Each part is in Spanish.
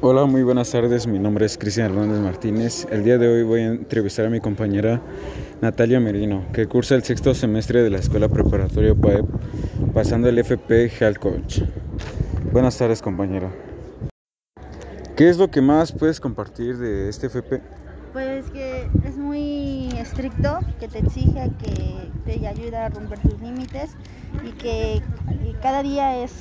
Hola, muy buenas tardes. Mi nombre es Cristian Hernández Martínez. El día de hoy voy a entrevistar a mi compañera Natalia Merino, que cursa el sexto semestre de la Escuela Preparatoria PAEP, pasando el FP Health Coach. Buenas tardes, compañera. ¿Qué es lo que más puedes compartir de este FP? Pues que es muy estricto, que te exige, que te ayuda a romper tus límites y que cada día es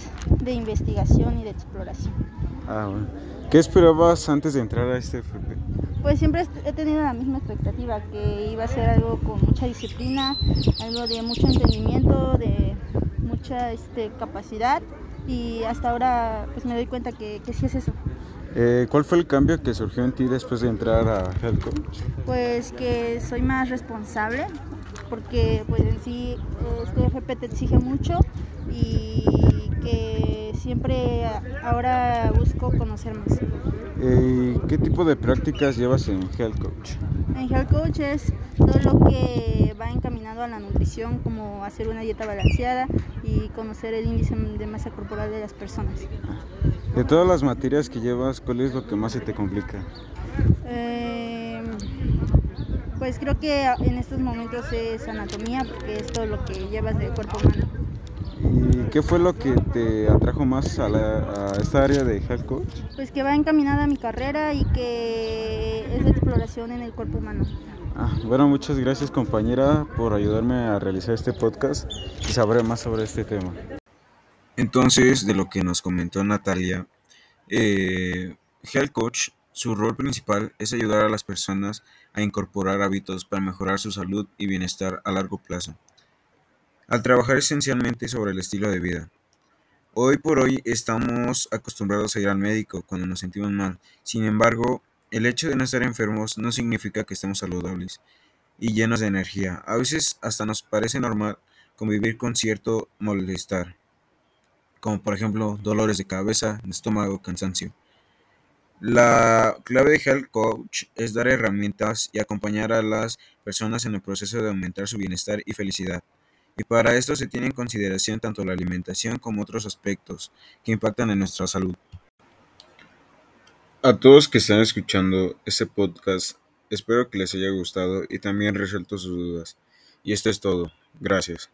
de investigación y de exploración. Ah, bueno. ¿Qué esperabas antes de entrar a este FP? Pues siempre he tenido la misma expectativa, que iba a ser algo con mucha disciplina, algo de mucho entendimiento, de mucha este, capacidad y hasta ahora pues me doy cuenta que, que sí es eso. Eh, ¿Cuál fue el cambio que surgió en ti después de entrar a Coach? Pues que soy más responsable, porque pues en sí este FP te exige mucho y que siempre ahora busco conocer más. Eh, ¿Qué tipo de prácticas llevas en Health Coach? En Health Coach es todo lo que va encaminado a la nutrición, como hacer una dieta balanceada y conocer el índice de masa corporal de las personas. De todas las materias que llevas, ¿cuál es lo que más se te complica? Eh, pues creo que en estos momentos es anatomía, porque es todo lo que llevas del cuerpo humano. ¿Y qué fue lo que te atrajo más a, la, a esta área de Health Coach? Pues que va encaminada a mi carrera y que es de exploración en el cuerpo humano. Ah, bueno, muchas gracias compañera por ayudarme a realizar este podcast y saber más sobre este tema. Entonces, de lo que nos comentó Natalia, eh, Health Coach, su rol principal es ayudar a las personas a incorporar hábitos para mejorar su salud y bienestar a largo plazo, al trabajar esencialmente sobre el estilo de vida. Hoy por hoy estamos acostumbrados a ir al médico cuando nos sentimos mal, sin embargo, el hecho de no estar enfermos no significa que estemos saludables y llenos de energía. A veces hasta nos parece normal convivir con cierto molestar como por ejemplo dolores de cabeza, estómago, cansancio. La clave de Health Coach es dar herramientas y acompañar a las personas en el proceso de aumentar su bienestar y felicidad. Y para esto se tiene en consideración tanto la alimentación como otros aspectos que impactan en nuestra salud. A todos que están escuchando este podcast, espero que les haya gustado y también resuelto sus dudas. Y esto es todo. Gracias.